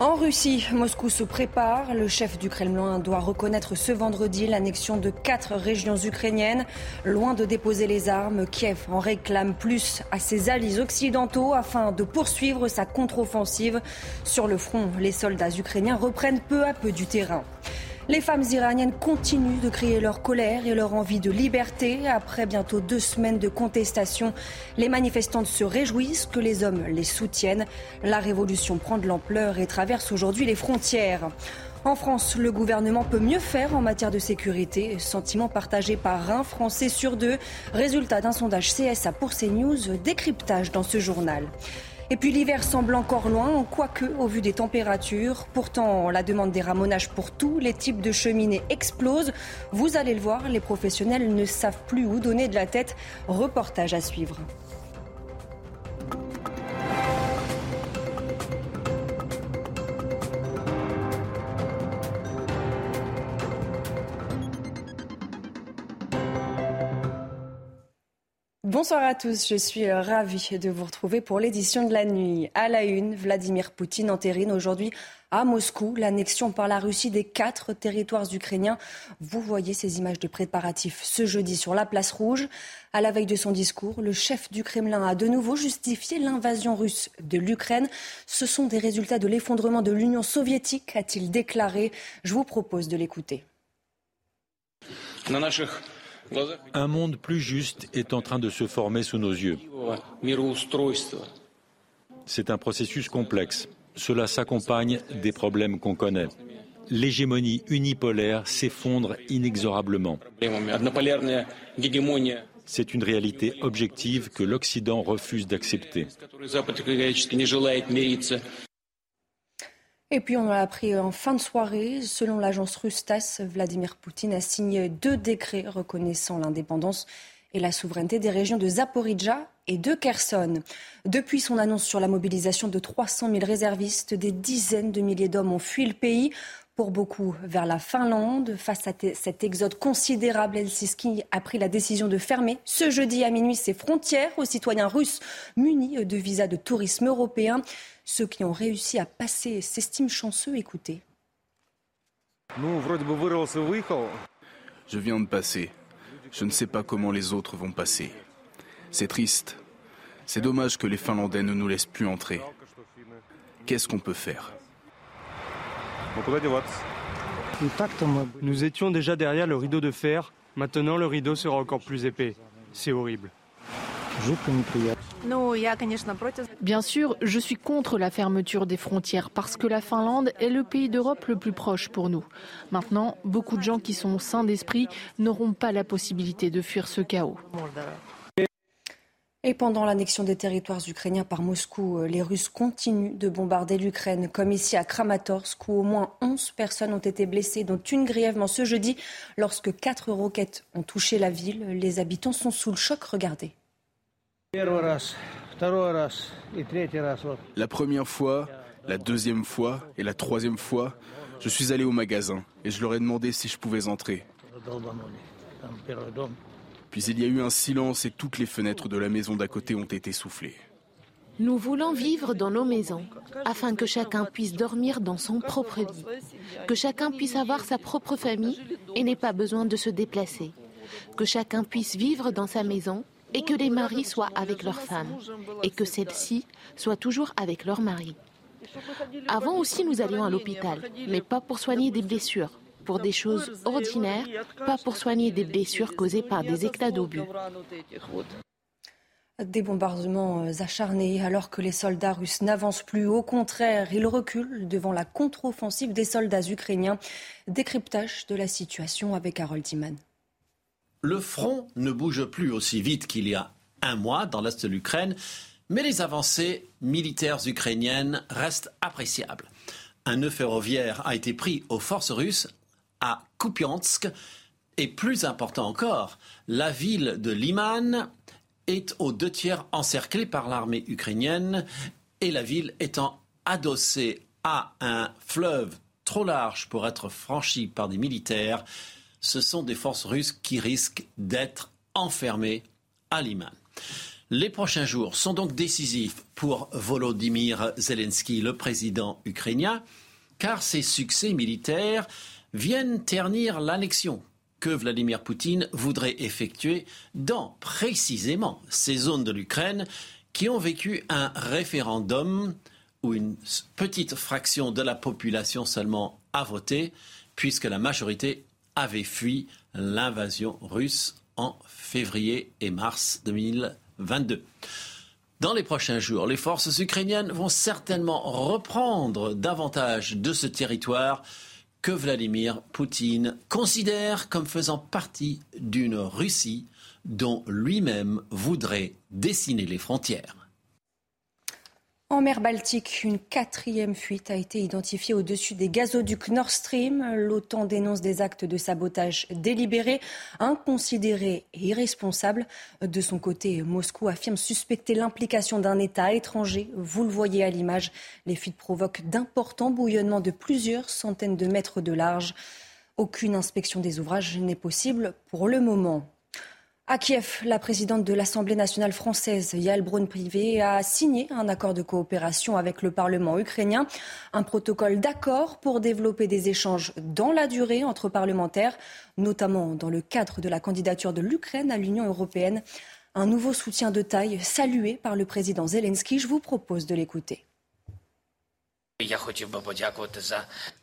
En Russie, Moscou se prépare. Le chef du Kremlin doit reconnaître ce vendredi l'annexion de quatre régions ukrainiennes. Loin de déposer les armes, Kiev en réclame plus à ses alliés occidentaux afin de poursuivre sa contre-offensive. Sur le front, les soldats ukrainiens reprennent peu à peu du terrain. Les femmes iraniennes continuent de crier leur colère et leur envie de liberté. Après bientôt deux semaines de contestation, les manifestantes se réjouissent que les hommes les soutiennent. La révolution prend de l'ampleur et traverse aujourd'hui les frontières. En France, le gouvernement peut mieux faire en matière de sécurité, sentiment partagé par un Français sur deux. Résultat d'un sondage CSA pour CNews, décryptage dans ce journal. Et puis l'hiver semble encore loin, quoique au vu des températures. Pourtant, la demande des ramonages pour tous les types de cheminées explose. Vous allez le voir, les professionnels ne savent plus où donner de la tête. Reportage à suivre. Bonsoir à tous, je suis euh, ravie de vous retrouver pour l'édition de la nuit. À la une, Vladimir Poutine entérine aujourd'hui à Moscou l'annexion par la Russie des quatre territoires ukrainiens. Vous voyez ces images de préparatifs ce jeudi sur la place rouge. À la veille de son discours, le chef du Kremlin a de nouveau justifié l'invasion russe de l'Ukraine. Ce sont des résultats de l'effondrement de l'Union soviétique, a-t-il déclaré. Je vous propose de l'écouter. Un monde plus juste est en train de se former sous nos yeux. C'est un processus complexe. Cela s'accompagne des problèmes qu'on connaît. L'hégémonie unipolaire s'effondre inexorablement. C'est une réalité objective que l'Occident refuse d'accepter. Et puis on l'a appris en fin de soirée, selon l'agence russe Vladimir Poutine a signé deux décrets reconnaissant l'indépendance et la souveraineté des régions de Zaporizhzhia et de Kherson. Depuis son annonce sur la mobilisation de 300 000 réservistes, des dizaines de milliers d'hommes ont fui le pays pour beaucoup vers la Finlande. Face à cet exode considérable, Helsinki a pris la décision de fermer ce jeudi à minuit ses frontières aux citoyens russes munis de visas de tourisme européen. Ceux qui ont réussi à passer s'estiment chanceux. Écoutez. Je viens de passer. Je ne sais pas comment les autres vont passer. C'est triste. C'est dommage que les Finlandais ne nous laissent plus entrer. Qu'est-ce qu'on peut faire? Nous étions déjà derrière le rideau de fer. Maintenant, le rideau sera encore plus épais. C'est horrible. Bien sûr, je suis contre la fermeture des frontières parce que la Finlande est le pays d'Europe le plus proche pour nous. Maintenant, beaucoup de gens qui sont sains d'esprit n'auront pas la possibilité de fuir ce chaos. Et pendant l'annexion des territoires ukrainiens par Moscou, les Russes continuent de bombarder l'Ukraine, comme ici à Kramatorsk, où au moins 11 personnes ont été blessées, dont une grièvement ce jeudi, lorsque quatre roquettes ont touché la ville. Les habitants sont sous le choc. Regardez. La première fois, la deuxième fois et la troisième fois, je suis allé au magasin et je leur ai demandé si je pouvais entrer. Puis il y a eu un silence et toutes les fenêtres de la maison d'à côté ont été soufflées. Nous voulons vivre dans nos maisons afin que chacun puisse dormir dans son propre lit, que chacun puisse avoir sa propre famille et n'ait pas besoin de se déplacer, que chacun puisse vivre dans sa maison et que les maris soient avec leurs femmes et que celles-ci soient toujours avec leur mari. Avant aussi, nous allions à l'hôpital, mais pas pour soigner des blessures, pour des choses ordinaires, pas pour soigner des blessures causées par des éclats d'obus. Des bombardements acharnés alors que les soldats russes n'avancent plus. Au contraire, ils reculent devant la contre-offensive des soldats ukrainiens. Décryptage de la situation avec Harold Timan. Le front ne bouge plus aussi vite qu'il y a un mois dans l'est de l'Ukraine, mais les avancées militaires ukrainiennes restent appréciables. Un nœud ferroviaire a été pris aux forces russes à Kupiansk et plus important encore, la ville de Liman est aux deux tiers encerclée par l'armée ukrainienne et la ville étant adossée à un fleuve trop large pour être franchi par des militaires, ce sont des forces russes qui risquent d'être enfermées à Liman. Les prochains jours sont donc décisifs pour Volodymyr Zelensky, le président ukrainien, car ses succès militaires viennent ternir l'annexion que Vladimir Poutine voudrait effectuer dans précisément ces zones de l'Ukraine qui ont vécu un référendum où une petite fraction de la population seulement a voté, puisque la majorité avait fui l'invasion russe en février et mars 2022. Dans les prochains jours, les forces ukrainiennes vont certainement reprendre davantage de ce territoire que Vladimir Poutine considère comme faisant partie d'une Russie dont lui-même voudrait dessiner les frontières. En mer Baltique, une quatrième fuite a été identifiée au-dessus des gazoducs Nord Stream. L'OTAN dénonce des actes de sabotage délibérés, inconsidérés et irresponsables. De son côté, Moscou affirme suspecter l'implication d'un État étranger. Vous le voyez à l'image, les fuites provoquent d'importants bouillonnements de plusieurs centaines de mètres de large. Aucune inspection des ouvrages n'est possible pour le moment. À Kiev, la présidente de l'Assemblée nationale française, Yael Braun-Privé, a signé un accord de coopération avec le Parlement ukrainien, un protocole d'accord pour développer des échanges dans la durée entre parlementaires, notamment dans le cadre de la candidature de l'Ukraine à l'Union européenne. Un nouveau soutien de taille salué par le président Zelensky. Je vous propose de l'écouter.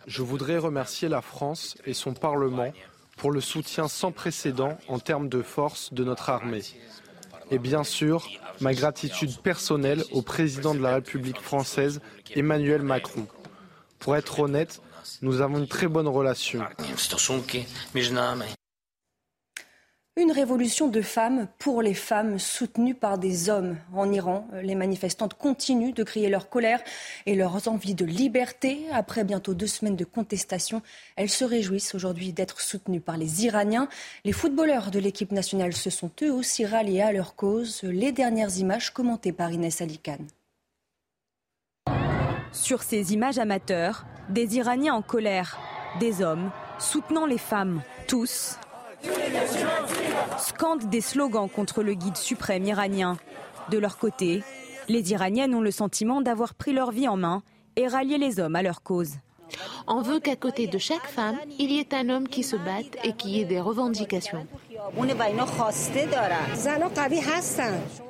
Je voudrais remercier la France et son Parlement pour le soutien sans précédent en termes de force de notre armée. Et bien sûr, ma gratitude personnelle au président de la République française, Emmanuel Macron. Pour être honnête, nous avons une très bonne relation. Une révolution de femmes pour les femmes soutenue par des hommes. En Iran, les manifestantes continuent de crier leur colère et leurs envies de liberté. Après bientôt deux semaines de contestation, elles se réjouissent aujourd'hui d'être soutenues par les Iraniens. Les footballeurs de l'équipe nationale se sont eux aussi ralliés à leur cause. Les dernières images commentées par Inès Alicane. Sur ces images amateurs, des Iraniens en colère, des hommes soutenant les femmes, tous scandent des slogans contre le guide suprême iranien. De leur côté, les Iraniennes ont le sentiment d'avoir pris leur vie en main et rallié les hommes à leur cause. On veut qu'à côté de chaque femme, il y ait un homme qui se batte et qui ait des revendications.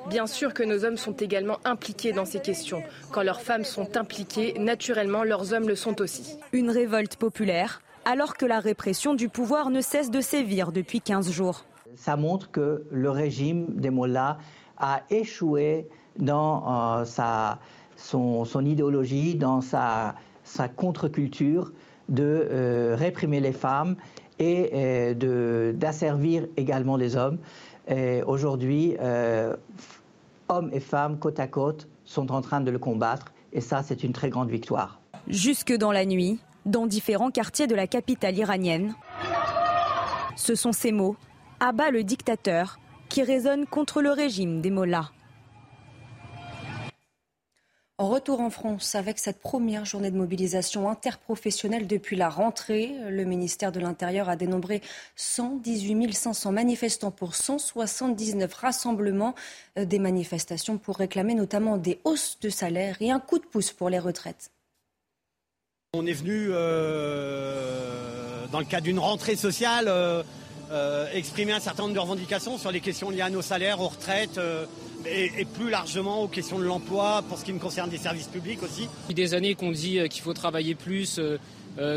Bien sûr que nos hommes sont également impliqués dans ces questions. Quand leurs femmes sont impliquées, naturellement, leurs hommes le sont aussi. Une révolte populaire alors que la répression du pouvoir ne cesse de sévir depuis 15 jours. Ça montre que le régime des Mollahs a échoué dans euh, sa, son, idéologie, dans sa, sa contre-culture de euh, réprimer les femmes et euh, d'asservir également les hommes. Aujourd'hui, hommes et femmes côte à côte sont en train de le combattre et ça, c'est une très grande victoire. Jusque dans la nuit, dans différents quartiers de la capitale iranienne. Ce sont ces mots, abat le dictateur, qui résonnent contre le régime des mollahs. En retour en France, avec cette première journée de mobilisation interprofessionnelle depuis la rentrée, le ministère de l'Intérieur a dénombré 118 500 manifestants pour 179 rassemblements, euh, des manifestations pour réclamer notamment des hausses de salaire et un coup de pouce pour les retraites. On est venu, euh, dans le cadre d'une rentrée sociale, euh, euh, exprimer un certain nombre de revendications sur les questions liées à nos salaires, aux retraites et, plus largement aux questions de l'emploi pour ce qui me concerne des services publics aussi. Depuis des années qu'on dit qu'il faut travailler plus,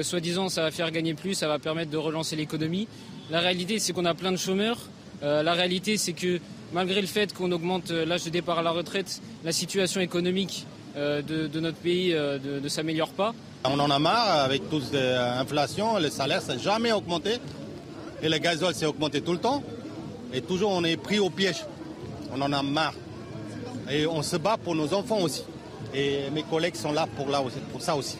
soi-disant ça va faire gagner plus, ça va permettre de relancer l'économie. La réalité c'est qu'on a plein de chômeurs. la réalité c'est que malgré le fait qu'on augmente l'âge de départ à la retraite, la situation économique de, notre pays ne s'améliore pas. On en a marre avec toute l'inflation, le salaire s'est jamais augmenté. Et le gazole s'est augmenté tout le temps. Et toujours on est pris au piège. On en a marre. Et on se bat pour nos enfants aussi. Et mes collègues sont là pour, là, pour ça aussi.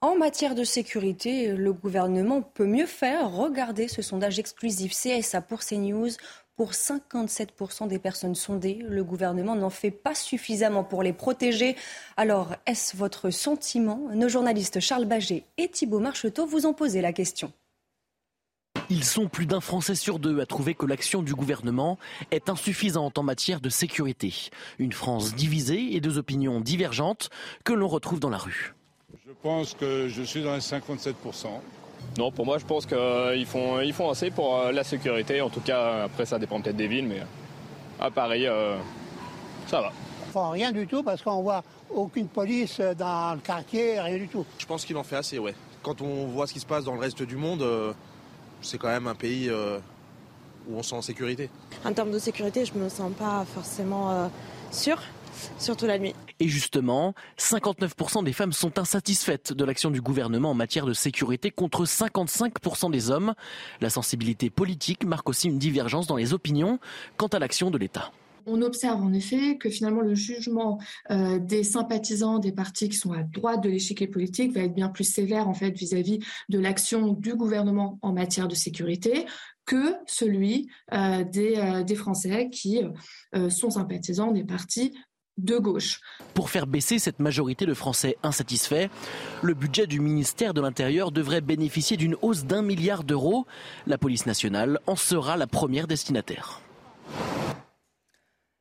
En matière de sécurité, le gouvernement peut mieux faire. Regardez ce sondage exclusif CSA pour CNews. pour 57% des personnes sondées. Le gouvernement n'en fait pas suffisamment pour les protéger. Alors, est-ce votre sentiment? Nos journalistes Charles Baget et Thibault Marcheteau vous ont posé la question. Ils sont plus d'un Français sur deux à trouver que l'action du gouvernement est insuffisante en matière de sécurité. Une France divisée et deux opinions divergentes que l'on retrouve dans la rue. Je pense que je suis dans les 57%. Non, pour moi, je pense qu'ils font, ils font assez pour euh, la sécurité. En tout cas, après, ça dépend peut-être des villes, mais à Paris, euh, ça va. Enfin, rien du tout, parce qu'on voit aucune police dans le quartier, rien du tout. Je pense qu'il en fait assez, ouais. Quand on voit ce qui se passe dans le reste du monde, euh, c'est quand même un pays où on se sent en sécurité. En termes de sécurité, je me sens pas forcément sûr, surtout la nuit. Et justement, 59% des femmes sont insatisfaites de l'action du gouvernement en matière de sécurité contre 55% des hommes. La sensibilité politique marque aussi une divergence dans les opinions quant à l'action de l'État. On observe en effet que finalement le jugement euh, des sympathisants des partis qui sont à droite de l'échiquier politique va être bien plus sévère en fait vis-à-vis de l'action du gouvernement en matière de sécurité que celui euh, euh, des, Français qui sont sympathisants des partis de gauche. Pour faire baisser cette majorité de Français insatisfaits, le budget du ministère de l'Intérieur devrait bénéficier d'une hausse d'un milliard d'euros. La police nationale en sera la première destinataire.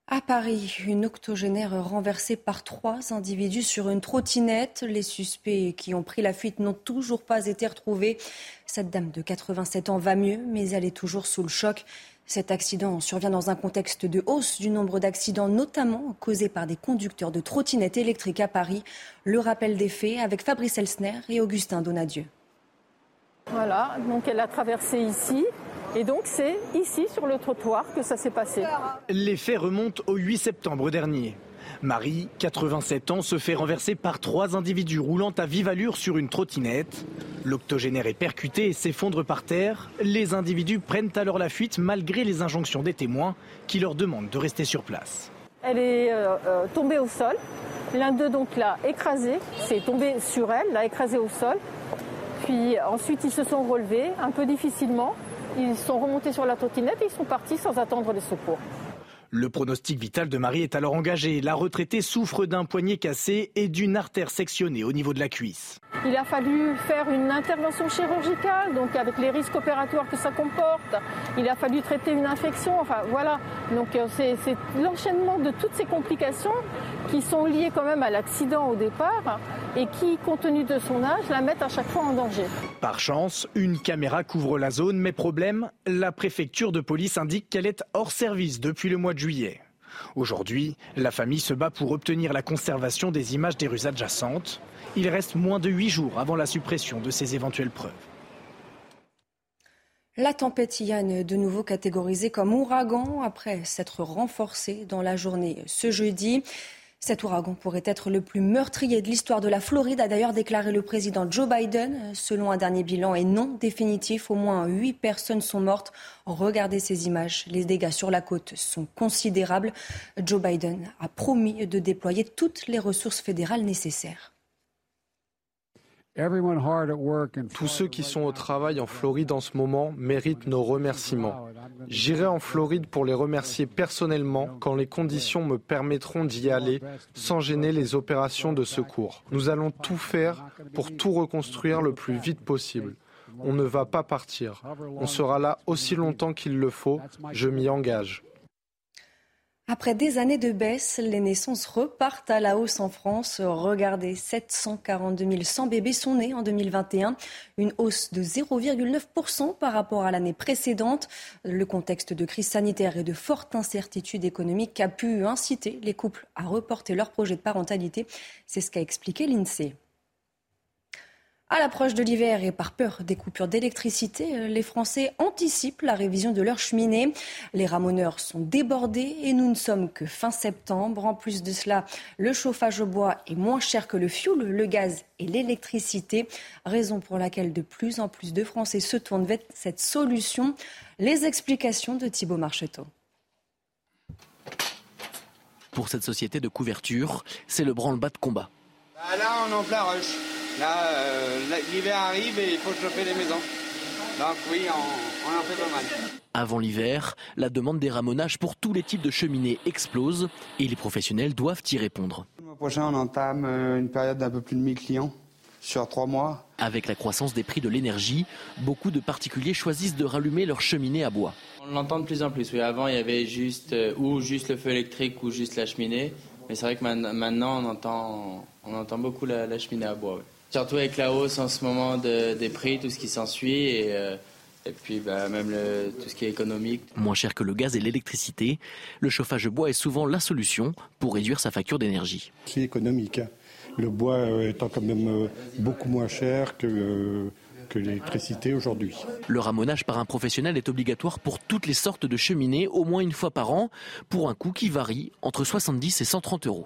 À Paris, une octogénaire renversée par trois individus sur une trottinette. Les suspects qui ont pris la fuite n'ont toujours pas été retrouvés. Cette dame de 87 ans va mieux, mais elle est toujours sous le choc. Cet accident survient dans un contexte de hausse du nombre d'accidents, notamment causés par des conducteurs de trottinettes électriques à Paris. Le rappel des faits avec Fabrice Elsner et Augustin Donadieu. Voilà, donc elle a traversé ici. Et donc c'est ici sur le trottoir que ça s'est passé. Les faits remontent au 8 septembre dernier. Marie, 87 ans, se fait renverser par trois individus roulant à vive allure sur une trottinette. L'octogénaire est percuté et s'effondre par terre. Les individus prennent alors la fuite malgré les injonctions des témoins qui leur demandent de rester sur place. Elle est euh, euh, tombée au sol. L'un d'eux donc l'a écrasée, c'est tombé sur elle, l'a écrasée au sol. Puis ensuite ils se sont relevés un peu difficilement. Ils sont remontés sur la trottinette et ils sont partis sans attendre les secours. Le pronostic vital de Marie est alors engagé. La retraitée souffre d'un poignet cassé et d'une artère sectionnée au niveau de la cuisse. Il a fallu faire une intervention chirurgicale, donc avec les risques opératoires que ça comporte. Il a fallu traiter une infection. Enfin voilà. Donc euh, c'est l'enchaînement de toutes ces complications qui sont liées quand même à l'accident au départ et qui, compte tenu de son âge, la mettent à chaque fois en danger. Par chance, une caméra couvre la zone, mais problème, la préfecture de police indique qu'elle est hors service depuis le mois de juillet. Aujourd'hui, la famille se bat pour obtenir la conservation des images des rues adjacentes. Il reste moins de huit jours avant la suppression de ces éventuelles preuves. La tempête Yann, de nouveau catégorisée comme ouragan après s'être renforcée dans la journée ce jeudi. Cet ouragan pourrait être le plus meurtrier de l'histoire de la Floride, a d'ailleurs déclaré le président Joe Biden. Selon un dernier bilan et non définitif, au moins huit personnes sont mortes. Regardez ces images. Les dégâts sur la côte sont considérables. Joe Biden a promis de déployer toutes les ressources fédérales nécessaires. Tous ceux qui sont au travail en Floride en ce moment méritent nos remerciements. J'irai en Floride pour les remercier personnellement quand les conditions me permettront d'y aller sans gêner les opérations de secours. Nous allons tout faire pour tout reconstruire le plus vite possible. On ne va pas partir. On sera là aussi longtemps qu'il le faut. Je m'y engage. Après des années de baisse, les naissances repartent à la hausse en France. Regardez, 742 100 bébés sont nés en 2021, une hausse de 0,9% par rapport à l'année précédente. Le contexte de crise sanitaire et de forte incertitude économique a pu inciter les couples à reporter leur projet de parentalité. C'est ce qu'a expliqué l'INSEE. À l'approche de l'hiver et par peur des coupures d'électricité, les Français anticipent la révision de leurs cheminées. Les ramoneurs sont débordés et nous ne sommes que fin septembre. En plus de cela, le chauffage au bois est moins cher que le fioul, le gaz et l'électricité, raison pour laquelle de plus en plus de Français se tournent vers cette solution. Les explications de Thibault Marcheteau. Pour cette société de couverture, c'est le branle-bas de combat. Bah là, on est en plein rush. Là, euh, l'hiver arrive et il faut chauffer les maisons. Donc oui, on, on en fait pas mal. Avant l'hiver, la demande des ramonages pour tous les types de cheminées explose et les professionnels doivent y répondre. Le mois prochain, on entame euh, une période d'un peu plus de 1000 clients sur trois mois. Avec la croissance des prix de l'énergie, beaucoup de particuliers choisissent de rallumer leur cheminée à bois. On l'entend de plus en plus. Oui, avant, il y avait juste euh, ou juste le feu électrique ou juste la cheminée. Mais c'est vrai que maintenant, on entend, on entend beaucoup la, la cheminée à bois. oui. Surtout avec la hausse en ce moment de- des prix, tout ce qui s'ensuit, et, euh, et puis bah, même le- tout ce qui est économique. Moins cher que le gaz et l'électricité, le chauffage bois est souvent la solution pour réduire sa facture d'énergie. C'est économique. hein. Le bois euh, étant quand même euh, beaucoup moins cher que, euh, que l'électricité aujourd'hui. Le ramonage par un professionnel est obligatoire pour toutes les sortes de cheminées, au moins une fois par an, pour un coût qui varie entre 70 et 130 euros.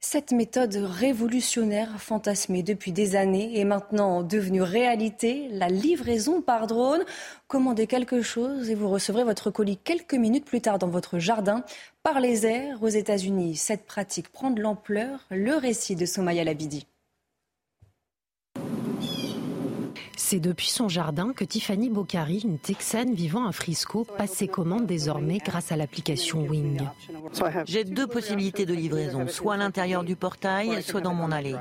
Cette méthode révolutionnaire, fantasmée depuis des années, est maintenant devenue réalité. La livraison par drone. Commandez quelque chose et vous recevrez votre colis quelques minutes plus tard dans votre jardin. Par les airs, aux États-Unis, cette pratique prend de l'ampleur. Le récit de Somaya Labidi. C'est depuis son jardin que Tiffany Boccari, une Texane vivant à Frisco, passe ses commandes désormais grâce à l'application Wing. J'ai deux possibilités de livraison, soit à l'intérieur du portail, soit dans mon allée.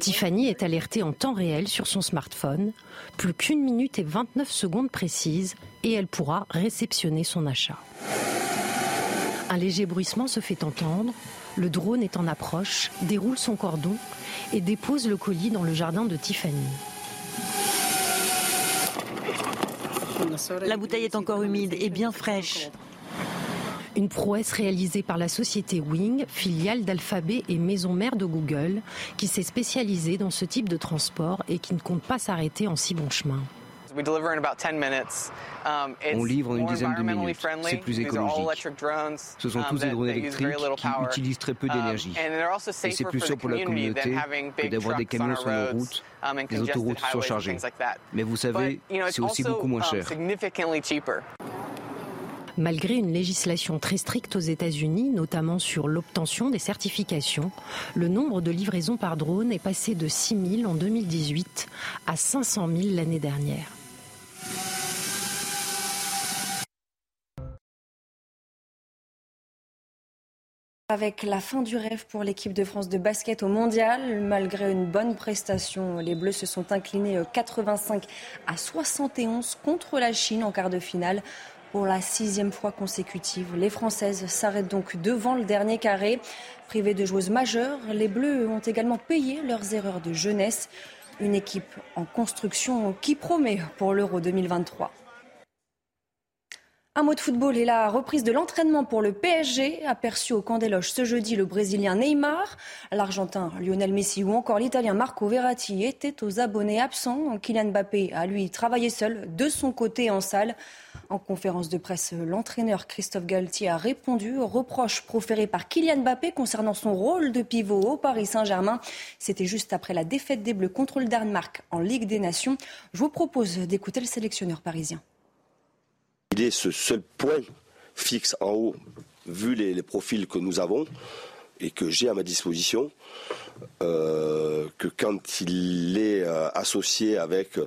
Tiffany est alertée en temps réel sur son smartphone. Plus qu'une minute et 29 secondes précises et elle pourra réceptionner son achat. Un léger bruissement se fait entendre. Le drone est en approche, déroule son cordon et dépose le colis dans le jardin de Tiffany. La bouteille est encore humide et bien fraîche. Une prouesse réalisée par la société Wing, filiale d'Alphabet et maison mère de Google, qui s'est spécialisée dans ce type de transport et qui ne compte pas s'arrêter en si bon chemin. On livre en une dizaine de minutes. C'est plus écologique. Ce sont tous des drones électriques qui utilisent très peu d'énergie. Et c'est plus sûr pour la communauté que d'avoir des camions sur nos routes, des autoroutes surchargées. Mais vous savez, c'est aussi beaucoup moins cher. Malgré une législation très stricte aux États-Unis, notamment sur l'obtention des certifications, le nombre de livraisons par drone est passé de 6 000 en 2018 à 500 000 l'année dernière. Avec la fin du rêve pour l'équipe de France de basket au mondial, malgré une bonne prestation, les Bleus se sont inclinés 85 à 71 contre la Chine en quart de finale. Pour la sixième fois consécutive, les Françaises s'arrêtent donc devant le dernier carré. Privées de joueuses majeures, les Bleus ont également payé leurs erreurs de jeunesse. Une équipe en construction qui promet pour l'Euro 2023. Un mot de football et la reprise de l'entraînement pour le PSG, aperçu au camp des loges ce jeudi le Brésilien Neymar, l'Argentin Lionel Messi ou encore l'Italien Marco Verratti étaient aux abonnés absents. Kylian Mbappé a lui travaillé seul de son côté en salle. En conférence de presse, l'entraîneur Christophe Galtier a répondu aux reproches proférés par Kylian Mbappé concernant son rôle de pivot au Paris Saint-Germain. C'était juste après la défaite des Bleus contre le Danemark en Ligue des Nations. Je vous propose d'écouter le sélectionneur parisien. Est ce seul point fixe en haut, vu les, profils que nous avons et que j'ai à ma disposition, euh, que quand il est euh, associé avec euh,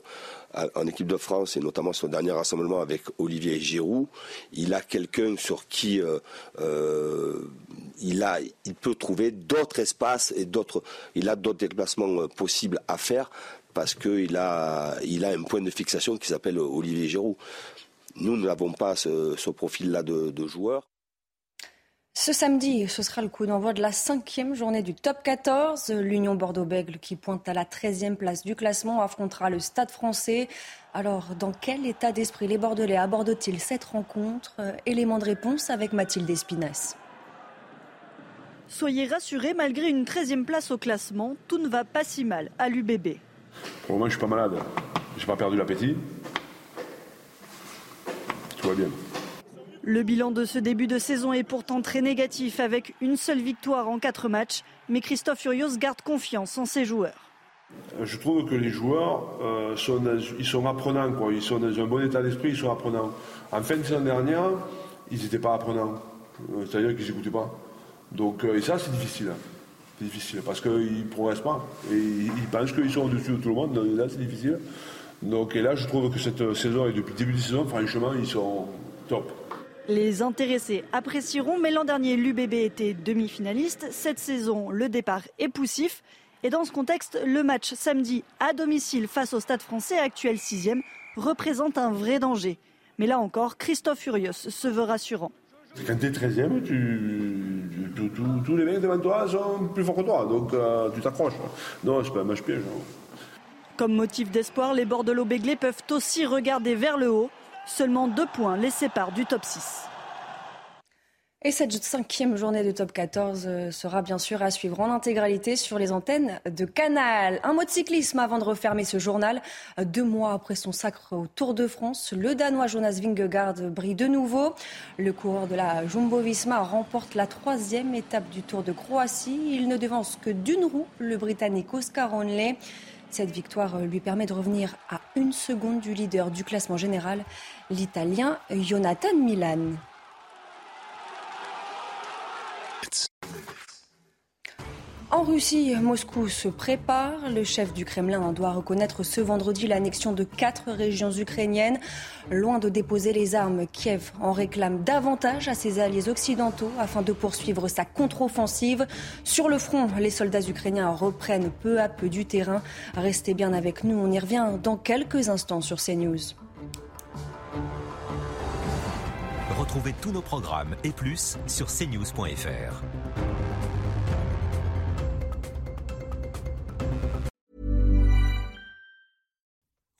en équipe de France et notamment son dernier rassemblement avec Olivier Giroud, il a quelqu'un sur qui il a, il peut trouver d'autres espaces et d'autres, il a d'autres déplacements possibles à faire parce qu'il a, il a un point de fixation qui s'appelle Olivier Giroud. Nous, nous n'avons pas ce, ce profil-là de, de joueur. Ce samedi, ce sera le coup d'envoi de la cinquième journée du top 14. L'Union Bordeaux-Bègles, qui pointe à la 13e place du classement, affrontera le Stade français. Alors, dans quel état d'esprit les Bordelais abordent-ils cette rencontre? Élément de réponse avec Mathilde Espinasse. Soyez rassurés, malgré une 13e place au classement, tout ne va pas si mal à l'UBB. Pour le moment, je suis pas malade. J'ai pas perdu l'appétit. Tout va bien. Le bilan de ce début de saison est pourtant très négatif avec une seule victoire en quatre matchs, mais Christophe Furios garde confiance en ses joueurs. Je trouve que les joueurs euh, sont, dans- ils sont apprenants, quoi. ils sont dans un bon état d'esprit, ils sont apprenants. En fin de saison dernière, ils n'étaient pas apprenants, Euh, c'est-à-dire qu'ils n'écoutaient pas. Donc, euh, et ça, c'est difficile. hein. C'est difficile parce qu'ils ne progressent pas. Et ils, ils pensent qu'ils sont au-dessus de tout le monde, donc là, c'est difficile. Donc, et là, je trouve que cette saison, et depuis le début de saison, franchement, ils sont top. Les intéressés apprécieront, mais l'an dernier, l'UBB était demi-finaliste. Cette saison, le départ est poussif. Et dans ce contexte, le match samedi à domicile face au Stade français, actuel sixième, représente un vrai danger. Mais là encore, Christophe Furios se veut rassurant. Quand tu es 13e, tous les mecs devant toi sont plus forts que toi, donc euh, tu t'accroches. Non, c'est pas un match piège. Comme motif d'espoir, les Bordelot-Béglés peuvent aussi regarder vers le haut. Seulement deux points les séparent du top 6. Et cette cinquième journée de top 14 euh, sera bien sûr à suivre en intégralité sur les antennes de Canal. Un mot de cyclisme avant de refermer ce journal. Deux mois après son sacre au Tour de France, le Danois Jonas Vingegaard brille de nouveau. Le coureur de la Jumbo-Visma remporte la troisième étape du Tour de Croatie. Il ne devance que d'une roue le Britannique Oscar Onley. Cette victoire lui permet de revenir à une seconde du leader du classement général, l'Italien Jonathan Milan. En Russie, Moscou se prépare. Le chef du Kremlin doit reconnaître ce vendredi l'annexion de quatre régions ukrainiennes. Loin de déposer les armes, Kiev en réclame davantage à ses alliés occidentaux afin de poursuivre sa contre-offensive. Sur le front, les soldats ukrainiens reprennent peu à peu du terrain. Restez bien avec nous, on y revient dans quelques instants sur CNews. Retrouvez tous nos programmes et plus sur cnews.fr.